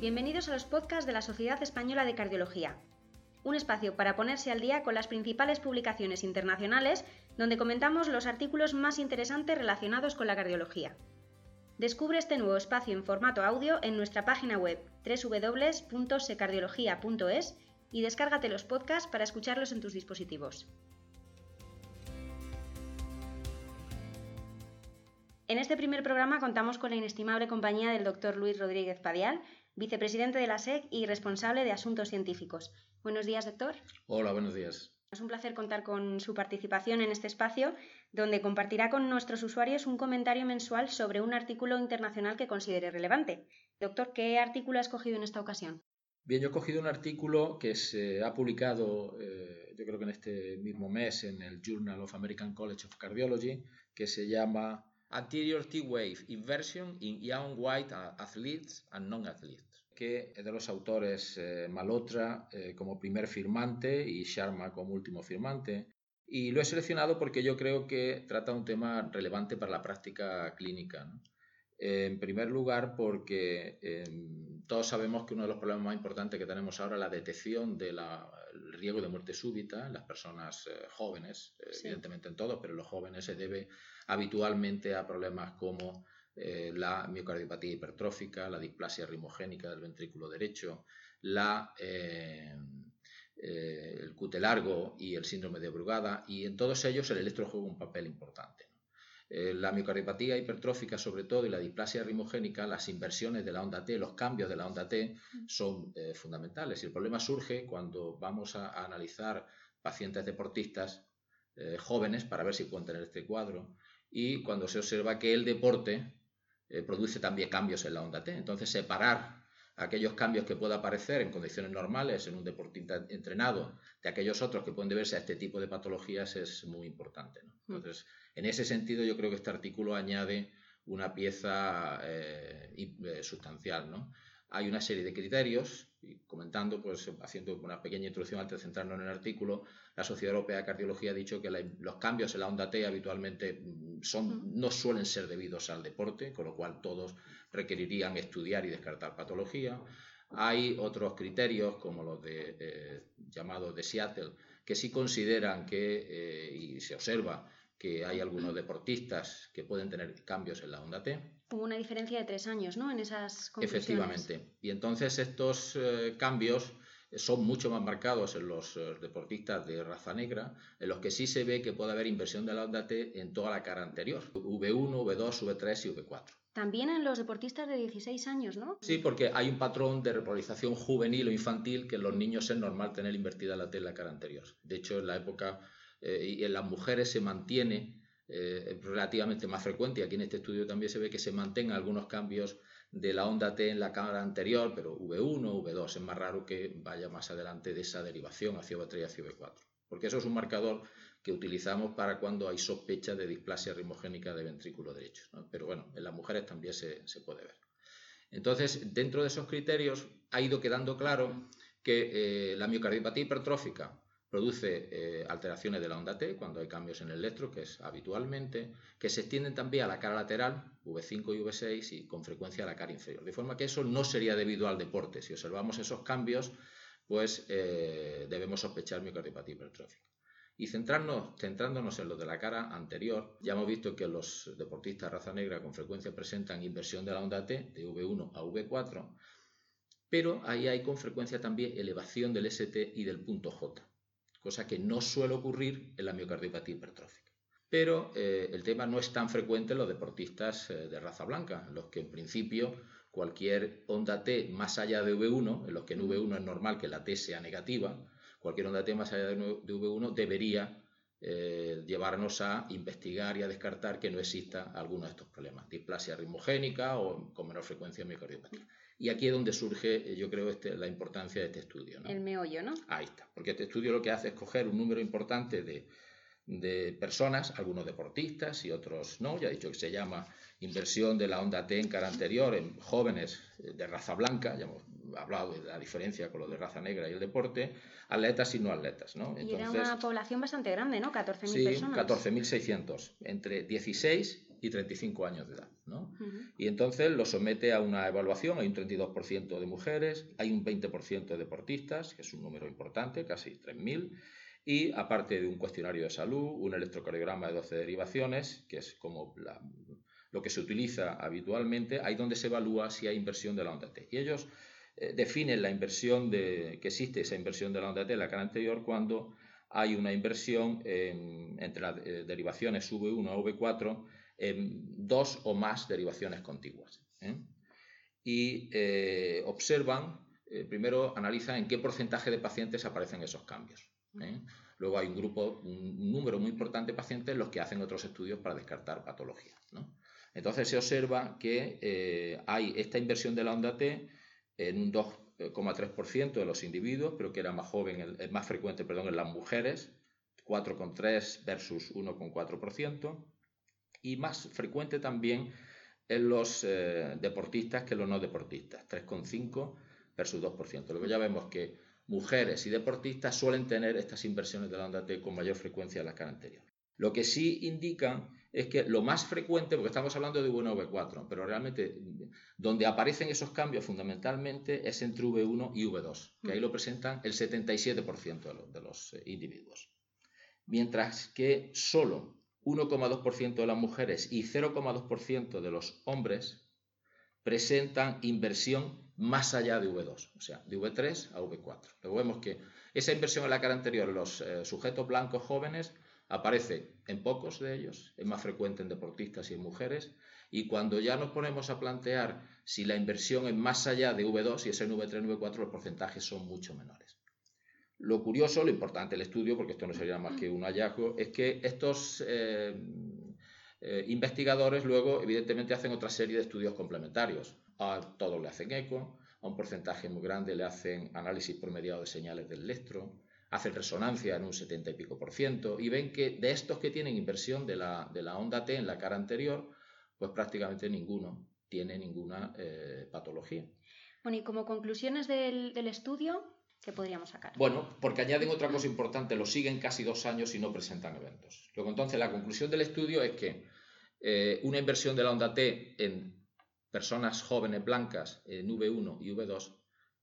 Bienvenidos a los podcasts de la Sociedad Española de Cardiología, un espacio para ponerse al día con las principales publicaciones internacionales donde comentamos los artículos más interesantes relacionados con la cardiología. Descubre este nuevo espacio en formato audio en nuestra página web www.secardiología.es y descárgate los podcasts para escucharlos en tus dispositivos. En este primer programa contamos con la inestimable compañía del doctor Luis Rodríguez Padial, vicepresidente de la SEC y responsable de asuntos científicos. Buenos días, doctor. Hola, buenos días. Es un placer contar con su participación en este espacio, donde compartirá con nuestros usuarios un comentario mensual sobre un artículo internacional que considere relevante. Doctor, ¿qué artículo ha escogido en esta ocasión? Bien, yo he cogido un artículo que se ha publicado, eh, yo creo que en este mismo mes, en el Journal of American College of Cardiology, que se llama Anterior T-Wave Inversion in Young White Athletes and Non-Athletes, que es de los autores eh, Malotra eh, como primer firmante y Sharma como último firmante. Y lo he seleccionado porque yo creo que trata un tema relevante para la práctica clínica. En primer lugar, porque em, todos sabemos que uno de los problemas más importantes que tenemos ahora es la detección del riesgo de muerte súbita en las personas eh, jóvenes, evidentemente en todos, pero en los jóvenes se debe habitualmente a problemas como eh, la miocardiopatía hipertrófica, la displasia rimogénica del ventrículo derecho, la, eh, eh, el cute largo y el síndrome de Brugada, y en todos ellos el electro juega un papel importante. la miocardiopatía hipertrófica, sobre todo, y la displasia rimogénica, las inversiones de la onda T, los cambios de la onda T, son fundamentales. Y el problema surge cuando vamos a, a analizar pacientes deportistas jóvenes para ver si pueden tener este cuadro y cuando se observa que el deporte eh, produce también cambios en la onda T. Entonces, separar aquellos cambios que pueda aparecer en condiciones normales en un deportista entrenado de aquellos otros que pueden deberse a este tipo de patologías es muy importante. Mm. Entonces, en ese sentido, yo creo que este artículo añade una pieza eh, eh, sustancial. ¿no? Hay una serie de criterios y comentando, pues haciendo una pequeña introducción antes de centrarnos en el artículo, la Sociedad Europea de Cardiología ha dicho que los cambios en la onda T habitualmente mm, son, no suelen ser debidos al deporte, con lo cual todos requerirían estudiar y descartar patología. Hay otros criterios, como los de, eh, llamados de Seattle, que sí consideran que, eh, y se observa, que hay algunos deportistas que pueden tener cambios en la onda T. Hubo una diferencia de tres años, ¿no? En esas Efectivamente. Y entonces estos eh, cambios son mucho más marcados en los eh, deportistas de raza negra, en los que sí se ve que puede haber inversión de la onda T en toda la cara anterior, V1, V2, V3 y V4. También en los deportistas de 16 años, ¿no? Sí, porque hay un patrón de repolarización juvenil o infantil que en los niños es normal tener invertida la T en la cara anterior. De hecho, en la época eh, y en las mujeres se mantiene eh, relativamente más frecuente, aquí en este estudio también se ve que se mantengan algunos cambios de la onda T en la cámara anterior, pero V1, V2, es más raro que vaya más adelante de esa derivación hacia V3 y hacia V4, porque eso es un marcador que utilizamos para cuando hay sospecha de displasia rimogénica de ventrículo derecho, pero bueno, en las mujeres también se, puede ver. Entonces, dentro de esos criterios ha ido quedando claro que eh, la miocardiopatía hipertrófica produce eh, alteraciones de la onda T cuando hay cambios en el electro, que es habitualmente, que se extienden también a la cara lateral, V5 y V6, y con frecuencia a la cara inferior. De forma que eso no sería debido al deporte. Si observamos esos cambios, pues eh, debemos sospechar miocardiopatía hipertrófica. Y centrarnos, centrándonos en lo de la cara anterior, ya hemos visto que los deportistas de raza negra con frecuencia presentan inversión de la onda T de V1 a V4, pero ahí hay con frecuencia también elevación del ST y del punto J cosa que no suele ocurrir en la miocardiopatía hipertrófica. Pero eh, el tema no es tan frecuente en los deportistas eh, de raza blanca, los que en principio cualquier onda T más allá de V1, en los que en V1 es normal que la T sea negativa, cualquier onda T más allá de V1 debería eh, llevarnos a investigar y a descartar que no exista alguno de estos problemas, displasia ritmogénica o con menor frecuencia miocardiopatía. Y aquí es donde surge, eh, yo creo, este, la importancia de este estudio. El meollo, ¿no? Ahí está, porque este estudio lo que hace es coger un número importante de, personas, algunos deportistas y otros no, ya he dicho que se llama inversión de la onda T en cara anterior en jóvenes eh, de raza blanca, ya hemos hablado de la diferencia con lo de raza negra y el deporte, atletas y no atletas. ¿no? y era una población bastante grande, ¿no? 14.000 sí, personas. 14.600, entre 16 y 35 años de edad. ¿no? Y entonces lo somete a una evaluación, hay un 32% de mujeres, hay un 20% de deportistas, que es un número importante, casi 3.000, y aparte de un cuestionario de salud, un electrocardiograma de 12 derivaciones, que es como lo que se utiliza habitualmente, ahí donde se evalúa si hay inversión de la onda T. Y ellos eh, definen la inversión de, que existe esa inversión de la onda T en la cara anterior cuando hay una inversión entre las eh, derivaciones V1 a V4 en dos o más derivaciones contiguas. ¿eh? Y observan, primero analizan en qué porcentaje de pacientes aparecen esos cambios. Luego hay un grupo, un número muy importante de pacientes los que hacen otros estudios para descartar patología. Entonces se observa que hay esta inversión de la onda T en un 2,3% de los individuos, pero que era más joven, más frecuente, perdón, en las mujeres, 4,3 versus 1,4%, y más frecuente también en los eh, deportistas que los no deportistas, 3,5 versus 2%. Luego ya vemos que mujeres y deportistas suelen tener estas inversiones de la onda T con mayor frecuencia en la cara anterior. Lo que sí indican es que lo más frecuente, porque estamos hablando de V1 V4, pero realmente donde aparecen esos cambios fundamentalmente es entre V1 y V2, que ahí lo presentan el 77% de los, eh, individuos. Mientras que solo 1,2% de las mujeres y 0,2% de los hombres presentan inversión más allá de V2, o sea, de V3 a V4. Luego vemos que esa inversión en la cara anterior los eh, sujetos blancos jóvenes Aparece en pocos de ellos, es más frecuente en deportistas y en mujeres, y cuando ya nos ponemos a plantear si la inversión es más allá de V2 y es en V3, V4, los porcentajes son mucho menores. Lo curioso, lo importante del estudio, porque esto no sería más que un hallazgo, es que estos eh, eh, investigadores luego evidentemente hacen otra serie de estudios complementarios. A todos le hacen eco, a un porcentaje muy grande le hacen análisis promediado de señales del electro, hacen resonancia en un 70 y pico por ciento y ven que de estos que tienen inversión de la, de la onda T en la cara anterior, pues prácticamente ninguno tiene ninguna eh, patología. Bueno, y como conclusiones del, estudio, ¿qué podríamos sacar? Bueno, porque añaden otra cosa importante, lo siguen casi dos años y no presentan eventos. Luego, entonces, la conclusión del estudio es que eh, una inversión de la onda T en personas jóvenes blancas en V1 y V2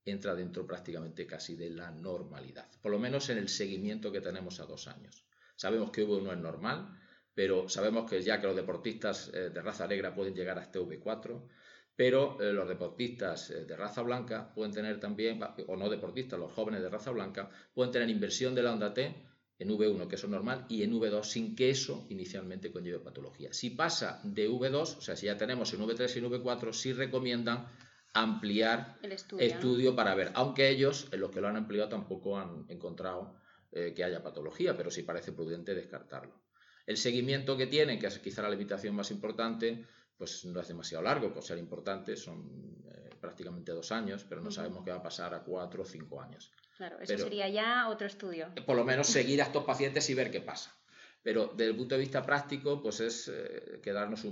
entra dentro prácticamente casi de la normalidad, por lo menos en el seguimiento que tenemos a dos años. Sabemos que V1 es normal, pero sabemos que ya que los deportistas eh, de raza negra pueden llegar hasta V4, pero eh, los deportistas eh, de raza blanca pueden tener también, o no deportistas, los jóvenes de raza blanca, pueden tener inversión de la onda T en V1, que eso es normal, y en V2, sin que eso inicialmente conlleve patología. Si pasa de V2, o sea, si ya tenemos en V3 y en V4, sí recomiendan ampliar el estudio, para ver, aunque ellos, en los que lo han ampliado, tampoco han encontrado eh, que haya patología, pero sí parece prudente descartarlo. El seguimiento que tienen, que es quizá la limitación más importante, pues no es demasiado largo, por ser importante, son eh, prácticamente dos años, pero no sabemos qué va a pasar a cuatro o cinco años. Claro, eso sería ya otro estudio. Por lo menos seguir a estos pacientes y ver qué pasa. Pero desde el punto de vista práctico, pues es eh, quedarnos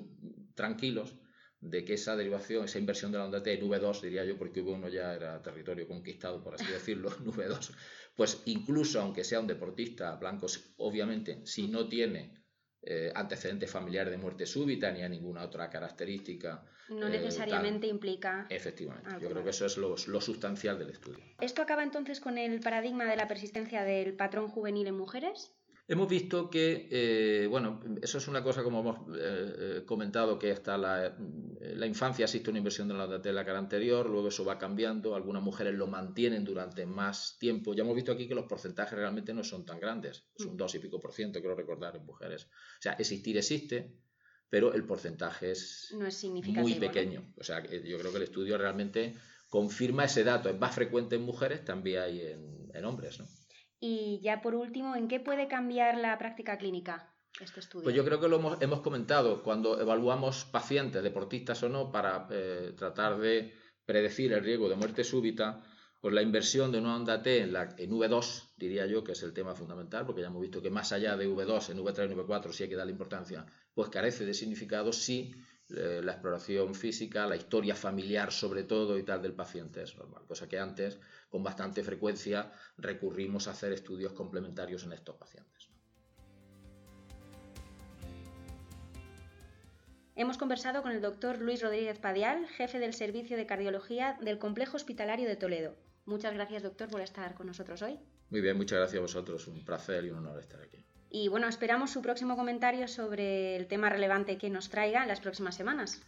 tranquilos de que esa derivación, esa inversión de la onda T en V2, diría yo, porque V1 ya era territorio conquistado, por así decirlo, en V2, pues incluso aunque sea un deportista blanco, obviamente, si no tiene eh, antecedentes familiares de muerte súbita ni a ninguna otra característica. No eh, necesariamente implica. Efectivamente, yo creo que eso es lo, lo, sustancial del estudio. ¿Esto acaba entonces con el paradigma de la persistencia del patrón juvenil en mujeres? Hemos visto que, eh, bueno, eso es una cosa como hemos eh, eh, comentado, que hasta la, la, infancia existe una inversión de la, de la cara anterior, luego eso va cambiando, algunas mujeres lo mantienen durante más tiempo. Ya hemos visto aquí que los porcentajes realmente no son tan grandes, es un 2 y pico por ciento, quiero recordar, en mujeres. O sea, existir existe, pero el porcentaje es, muy pequeño. O sea, yo creo que el estudio realmente confirma ese dato, es más frecuente en mujeres, también hay en, en hombres, ¿no? Y ya por último, ¿en qué puede cambiar la práctica clínica este estudio? Pues yo creo que lo hemos, comentado cuando evaluamos pacientes, deportistas o no, para eh, tratar de predecir el riesgo de muerte súbita, pues la inversión de una onda T en, la, en V2, diría yo, que es el tema fundamental, porque ya hemos visto que más allá de V2, en V3 y V4 sí hay que darle importancia, pues carece de significado si eh, la exploración física, la historia familiar sobre todo y tal del paciente es normal, cosa que antes con bastante frecuencia recurrimos a hacer estudios complementarios en estos pacientes. Hemos conversado con el doctor Luis Rodríguez Padial, jefe del Servicio de Cardiología del Complejo Hospitalario de Toledo. Muchas gracias, doctor, por estar con nosotros hoy. Muy bien, muchas gracias a vosotros. Un placer y un honor estar aquí. Y bueno, esperamos su próximo comentario sobre el tema relevante que nos traiga en las próximas semanas.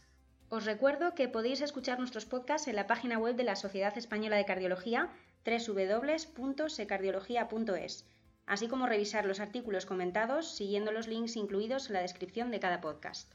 Os recuerdo que podéis escuchar nuestros podcasts en la página web de la Sociedad Española de Cardiología, www.secardiología.es, así como revisar los artículos comentados siguiendo los links incluidos en la descripción de cada podcast.